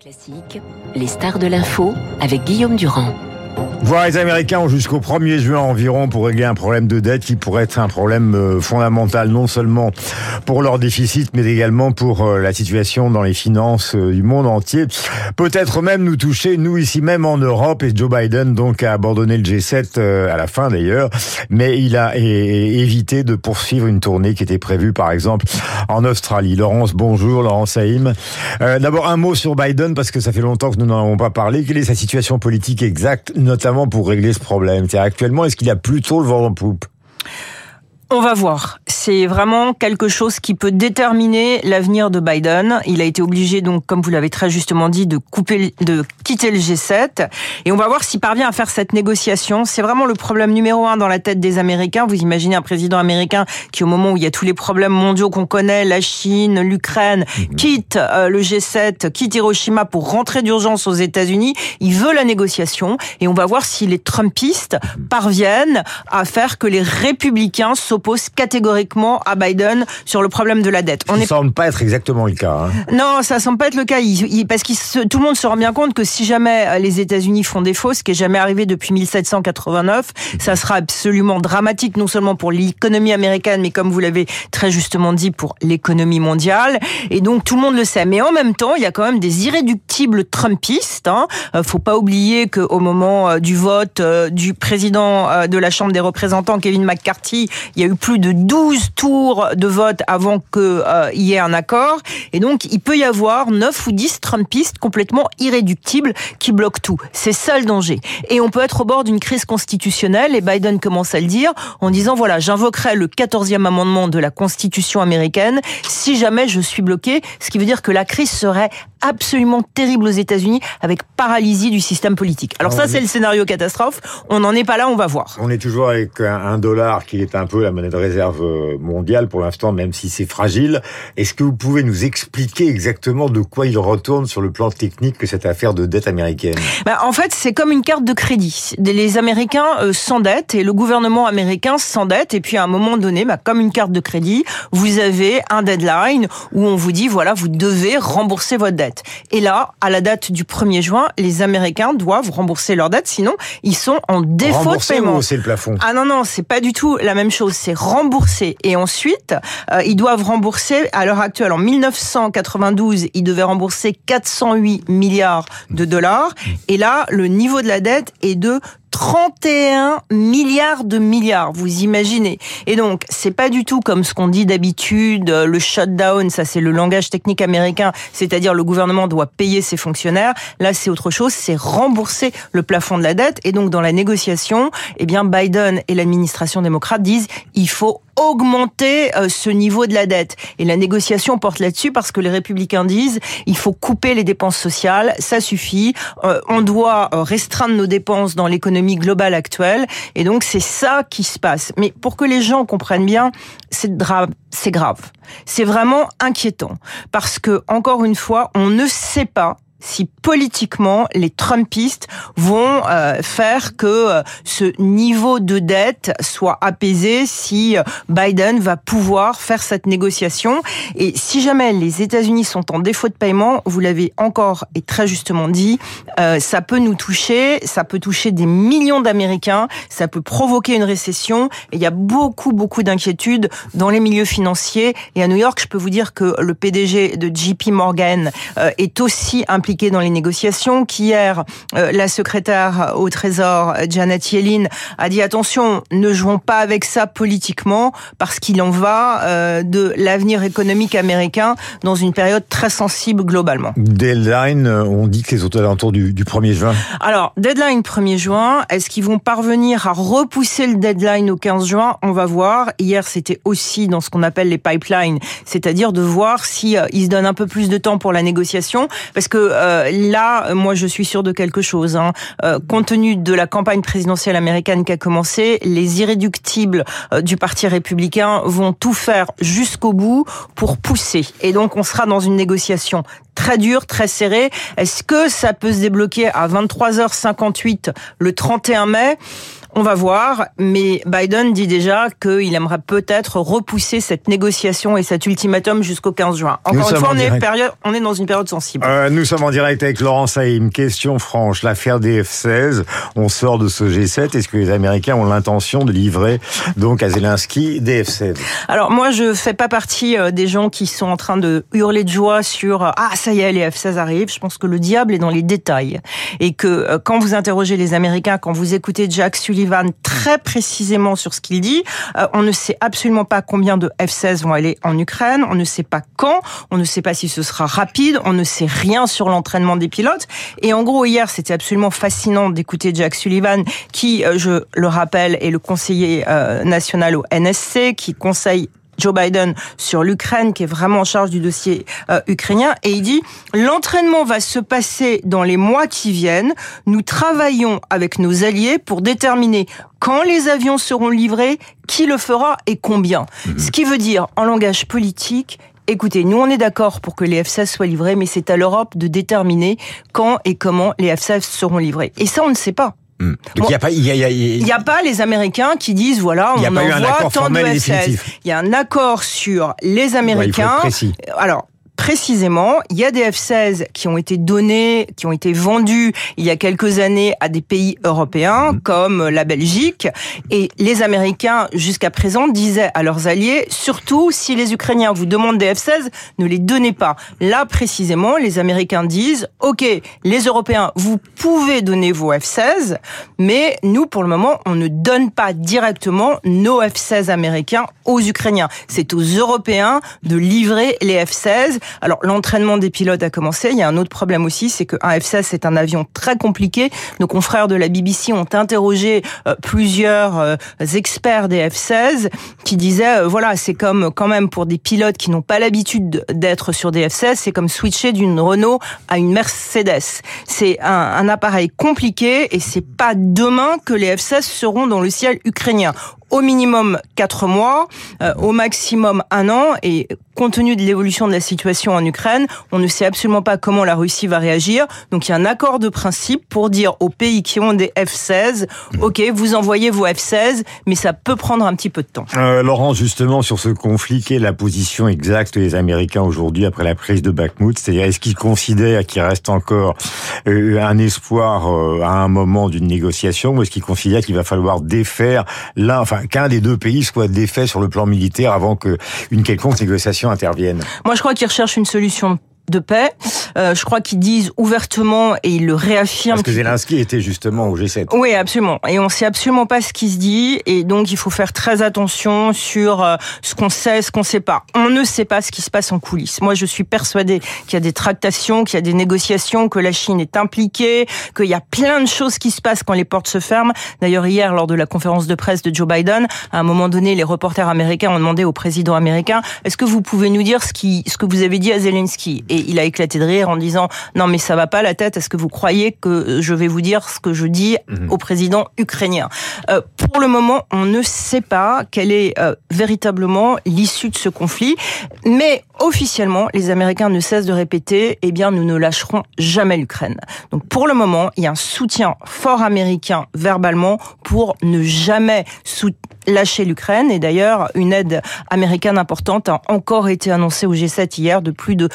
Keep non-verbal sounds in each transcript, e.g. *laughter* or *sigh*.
Classique, les stars de l'info avec Guillaume Durand. Voir les Américains ont jusqu'au 1er juin environ pour régler un problème de dette qui pourrait être un problème euh, fondamental non seulement pour leur déficit mais également pour euh, la situation dans les finances euh, du monde entier. Peut-être même nous toucher, nous ici même en Europe et Joe Biden donc a abandonné le G7 à la fin d'ailleurs, mais il a évité de poursuivre une tournée qui était prévue par exemple en Australie. Laurence, bonjour, Laurence Haïm. D'abord un mot sur Biden parce que ça fait longtemps que nous n'en avons pas parlé. Quelle est sa situation politique exacte, notamment pour régler ce problème. Actuellement, est-ce qu'il a plutôt le vent en poupe? On va voir. C'est vraiment quelque chose qui peut déterminer l'avenir de Biden. Il a été obligé, donc, comme vous l'avez très justement dit, de couper, de quitter le G7. Et on va voir s'il parvient à faire cette négociation. C'est vraiment le problème numéro un dans la tête des Américains. Vous imaginez un président américain qui, au moment où il y a tous les problèmes mondiaux qu'on connaît, la Chine, l'Ukraine, mhm. quitte euh, le G7, quitte Hiroshima pour rentrer d'urgence aux États-Unis. Il veut la négociation. Et on va voir si les Trumpistes mhm. parviennent à faire que les républicains s'opposent oppose catégoriquement à Biden sur le problème de la dette. On ne semble pas être exactement le cas. Hein. Non, ça semble pas être le cas. parce que tout le monde se rend bien compte que si jamais euh, les États-Unis font fausses, ce qui est jamais arrivé depuis 1789, ça sera absolument dramatique, non seulement pour l'économie américaine, mais comme vous l'avez très justement dit, pour l'économie mondiale. Et donc tout le monde le sait. Mais en même temps, il y a quand même des irréductibles Trumpistes. Hein. Euh, faut pas oublier qu'au moment euh, du vote du président de la Chambre des représentants, Kevin McCarthy, il y a eu plus de 12 tours de vote avant qu'il euh, y ait un accord. Et donc, il peut y avoir 9 ou 10 Trumpistes complètement irréductibles qui bloquent tout. C'est ça le danger. Et on peut être au bord d'une crise constitutionnelle, et Biden commence à le dire, en disant, voilà, j'invoquerai le 14e amendement de la Constitution américaine si jamais je suis bloqué, ce qui veut dire que la crise serait absolument terrible aux États-Unis avec paralysie du système politique. Alors, ça, c'est le scénario catastrophe. On n'en est pas là, on va voir. On est toujours avec un dollar qui est un peu la monnaie de réserve mondiale pour l'instant, même si c'est fragile. Est-ce que vous pouvez nous expliquer exactement de quoi il retourne sur le plan technique que cette affaire de dette américaine? Bah, En fait, c'est comme une carte de crédit. Les Américains euh, s'endettent et le gouvernement américain s'endette. Et puis à un moment donné, bah, comme une carte de crédit, vous avez un deadline où on vous dit, voilà, vous devez rembourser votre dette. Et là, à la date du 1er juin, les Américains doivent rembourser leur dette, sinon ils sont en défaut de paiement. c'est le plafond? Ah non, non, c'est pas du tout la même chose. C'est rembourser. Et ensuite, euh, ils doivent rembourser, à l'heure actuelle, en 1992, ils devaient rembourser 408 milliards de dollars. Et là, le niveau de la dette est de 31 milliards de milliards, vous imaginez. Et donc, c'est pas du tout comme ce qu'on dit d'habitude, euh, le shutdown, ça c'est le langage technique américain, c'est-à-dire le gouvernement doit payer ses fonctionnaires. Là, c'est autre chose, c'est rembourser le plafond de la dette. Et donc, dans la négociation, eh bien, Biden et l'administration démocrate disent, il faut augmenter euh, ce niveau de la dette. Et la négociation porte là-dessus parce que les républicains disent il faut couper les dépenses sociales, ça suffit, euh, on doit restreindre nos dépenses dans l'économie globale actuelle. Et donc, c'est ça qui se passe. Mais pour que les gens comprennent bien, c'est c'est grave. C'est vraiment inquiétant. Parce que, encore une fois, on ne sait pas si politiquement les Trumpistes vont euh, faire que euh, ce niveau de dette soit apaisé, si euh, Biden va pouvoir faire cette négociation. Et si jamais les États-Unis sont en défaut de paiement, vous l'avez encore et très justement dit, ça peut nous toucher, ça peut toucher des millions d'Américains, ça peut provoquer une récession. Et il y a beaucoup, beaucoup d'inquiétudes dans les milieux financiers. Et à New York, je peux vous dire que le PDG de JP Morgan est aussi impliqué dans les négociations, qu'hier, euh, la secrétaire au Trésor, Janet Yellen, a dit attention, ne jouons pas avec ça politiquement, parce qu'il en va euh, de l'avenir économique américain dans une période très sensible globalement. Deadline, euh, on dit que les autres alentours du, du 1er juin. Alors, deadline 1er juin, est-ce qu'ils vont parvenir à repousser le deadline au 15 juin? On va voir. Hier, c'était aussi dans ce qu'on appelle les pipelines, c'est-à-dire de voir si ils se donnent un peu plus de temps pour la négociation, parce que euh, là, moi, je suis sûre de quelque chose. Hein. Euh, compte tenu de la campagne présidentielle américaine qui a commencé, les irréductibles euh, du Parti républicain vont tout faire jusqu'au bout pour pousser. Et donc, on sera dans une négociation très dure, très serrée. Est-ce que ça peut se débloquer à 23h58 le 31 mai? On va voir, mais Biden dit déjà qu'il aimerait peut-être repousser cette négociation et cet ultimatum jusqu'au 15 juin. Encore une fois, on est, période, on est dans une période sensible. Euh, nous sommes en direct avec Laurent Saïm. Question franche, l'affaire des F-16, on sort de ce G7. Est-ce que les Américains ont l'intention de livrer donc à Zelensky des F-16 Alors moi, je fais pas partie euh, des gens qui sont en train de hurler de joie sur euh, ah ça y est, les F-16 arrivent. Je pense que le diable est dans les détails et que quand vous interrogez les Américains, quand vous écoutez Jack Sullivan très précisément sur ce qu'il dit, on ne sait absolument pas combien de F-16 vont aller en Ukraine, on ne sait pas quand, on ne sait pas si ce sera rapide, on ne sait rien sur l'entraînement des pilotes. Et en gros, hier, c'était absolument fascinant d'écouter Jack Sullivan, qui, euh, je le rappelle, est le conseiller euh, national au NSC, qui conseille Joe Biden sur l'Ukraine, qui est vraiment en charge du dossier euh, ukrainien, et il dit l'entraînement va se passer dans les mois qui viennent. Nous travaillons avec nos alliés pour déterminer quand les avions seront livrés, qui le fera et combien. Mhm. Ce qui veut dire, en langage politique, Écoutez, nous on est d'accord pour que les F-16 soient livrés, mais c'est à l'Europe de déterminer quand et comment les F-16 seront livrés. Et ça, on ne sait pas. Hmm. Donc il n'y a pas, il y a, pas les Américains qui disent voilà, on envoie tant de F-16. Il y a un accord sur les Américains. Alors précisément, il y a des F-16 qui ont été donnés, qui ont été vendus il y a quelques années à des pays européens, mhm. comme la Belgique, et les Américains, jusqu'à présent, disaient à leurs alliés, surtout si les Ukrainiens vous demandent des F-16, ne les donnez pas. Là, précisément, les Américains disent, OK, les Européens, vous pouvez donner vos F-16, mais nous, pour le moment, on ne donne pas directement nos F-16 américains aux Ukrainiens. C'est aux Européens de livrer les F-16 alors l'entraînement des pilotes a commencé. Il y a un autre problème aussi, c'est qu'un F-16 c'est un avion très compliqué. Nos confrères de la BBC ont interrogé euh, plusieurs euh, experts des F-16 qui disaient euh, voilà c'est comme quand même pour des pilotes qui n'ont pas l'habitude d'être sur des F-16, c'est comme switcher d'une Renault à une Mercedes. C'est un, un appareil compliqué et c'est pas demain que les F-16 seront dans le ciel ukrainien au minimum quatre mois, euh, au maximum un an. Et compte tenu de l'évolution de la situation en Ukraine, on ne sait absolument pas comment la Russie va réagir. Donc il y a un accord de principe pour dire aux pays qui ont des F-16, ok, vous envoyez vos F-16, mais ça peut prendre un petit peu de temps. Euh, Laurent, justement sur ce conflit, quelle est la position exacte des Américains aujourd'hui après la prise de Bakhmut? C'est-à-dire est-ce qu'ils considèrent qu'il reste encore euh, un espoir euh, à un moment d'une négociation ou est-ce qu'ils considèrent qu'il va falloir défaire là, enfin qu'un des deux pays soit défait sur le plan militaire avant qu'une quelconque négociation intervienne. Moi, je crois qu'ils recherchent une solution de paix. Euh, je crois qu'ils disent ouvertement et ils le réaffirment. Parce que Zelensky était justement au G7. Oui, absolument. Et on sait absolument pas ce qui se dit. Et donc, il faut faire très attention sur euh, ce qu'on sait, ce qu'on sait pas. On ne sait pas ce qui se passe en coulisses. Moi, je suis persuadée qu'il y a des tractations, qu'il y a des négociations, que la Chine est impliquée, qu'il y a plein de choses qui se passent quand les portes se ferment. D'ailleurs, hier, lors de la conférence de presse de Joe Biden, à un moment donné, les reporters américains ont demandé au président américain, est-ce que vous pouvez nous dire ce qui, ce que vous avez dit à Zelensky? Et il a éclaté de rire en disant non mais ça va pas la tête. Est-ce que vous croyez que je vais vous dire ce que je dis mhm. au président ukrainien? Euh, Pour le moment, on ne sait pas quelle est euh, véritablement l'issue de ce conflit, mais officiellement, les Américains ne cessent de répéter eh bien nous ne lâcherons jamais l'Ukraine. Donc pour le moment, il y a un soutien fort américain verbalement pour ne jamais lâcher l'Ukraine. Et d'ailleurs, une aide américaine importante a encore été annoncée au G7 hier de plus de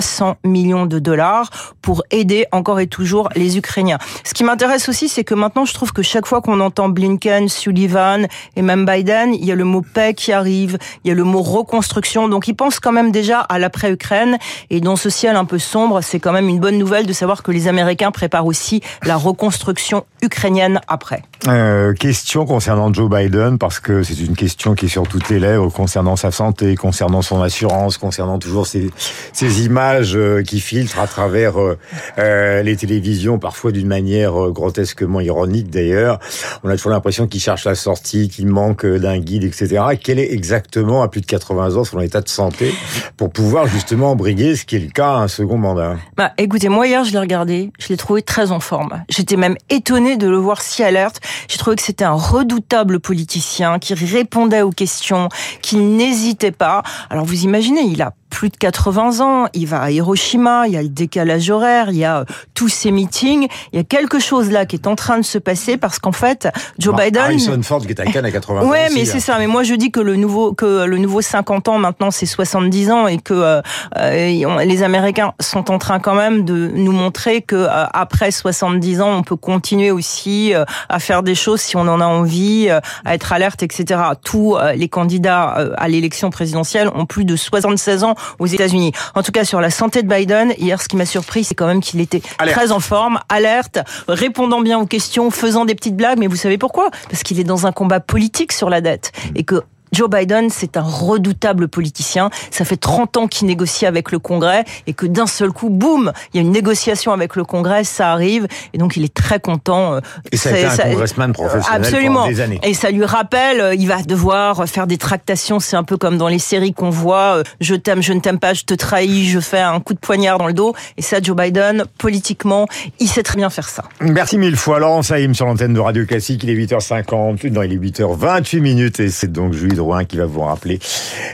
300 millions de dollars pour aider encore et toujours les Ukrainiens. Ce qui m'intéresse aussi, c'est que maintenant, je trouve que chaque fois qu'on entend Blinken, Sullivan et même Biden, il y a le mot paix qui arrive, il y a le mot reconstruction. Donc, ils pensent quand même déjà à l'après-Ukraine. Et dans ce ciel un peu sombre, c'est quand même une bonne nouvelle de savoir que les Américains préparent aussi la reconstruction ukrainienne après. Euh, question concernant Joe Biden, parce que c'est une question qui est sur toutes les concernant sa santé, concernant son assurance, concernant toujours ces images euh, qui filtrent à travers euh, euh, les télévisions, parfois d'une manière grotesquement ironique d'ailleurs. On a toujours l'impression qu'il cherche la sortie, qu'il manque d'un guide, etc. Quel est exactement, à plus de 80 ans, son état de santé pour pouvoir justement briguer, ce qui est le cas, un second mandat? Bah, Écoutez, moi hier, je l'ai regardé, je l'ai trouvé très en forme. J'étais même étonnée de le voir si alerte. J'ai trouvé que c'était un redoutable politicien qui répondait aux questions, qui n'hésitait pas. Alors vous imaginez, il a plus de 80 ans. Il va à Hiroshima, il y a le décalage horaire, il y a tous ces meetings. Il y a quelque chose là qui est en train de se passer parce qu'en fait, Joe Biden. Harrison Ford qui est à Cannes à *laughs* 80 ans. Ouais, mais c'est ça. Mais moi, je dis que le nouveau, que le nouveau 50 ans maintenant, c'est 70 ans et que euh, les Américains sont en train quand même de nous montrer que après 70 ans, on peut continuer aussi à faire des choses si on en a envie, à être alerte, etc. Tous les candidats à l'élection présidentielle ont plus de 76 ans aux États-Unis. En tout cas, sur la santé de Biden, hier, ce qui m'a surpris, c'est quand même qu'il était très en forme, alerte, répondant bien aux questions, faisant des petites blagues. Mais vous savez pourquoi? Parce qu'il est dans un combat politique sur la dette et que Joe Biden, c'est un redoutable politicien. Ça fait 30 ans qu'il négocie avec le Congrès et que d'un seul coup, boum, il y a une négociation avec le Congrès, ça arrive. Et donc, il est très content. Euh, et ça a été un congressman professionnel absolument. pendant des années. Et ça lui rappelle, euh, il va devoir faire des tractations. C'est un peu comme dans les séries qu'on voit. Euh, je t'aime, je ne t'aime pas, je te trahis, je fais un coup de poignard dans le dos. Et ça, Joe Biden, politiquement, il sait très bien faire ça. Merci mille fois. Laurent Saïm sur l'antenne de Radio Classique. Il est 8h50. Non, il est 8h28 minutes. Et c'est donc Julie qui va vous rappeler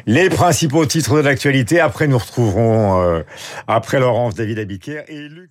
les principaux titres de l'actualité. Après, nous retrouverons, euh, après Laurence, David Abiker et Luc.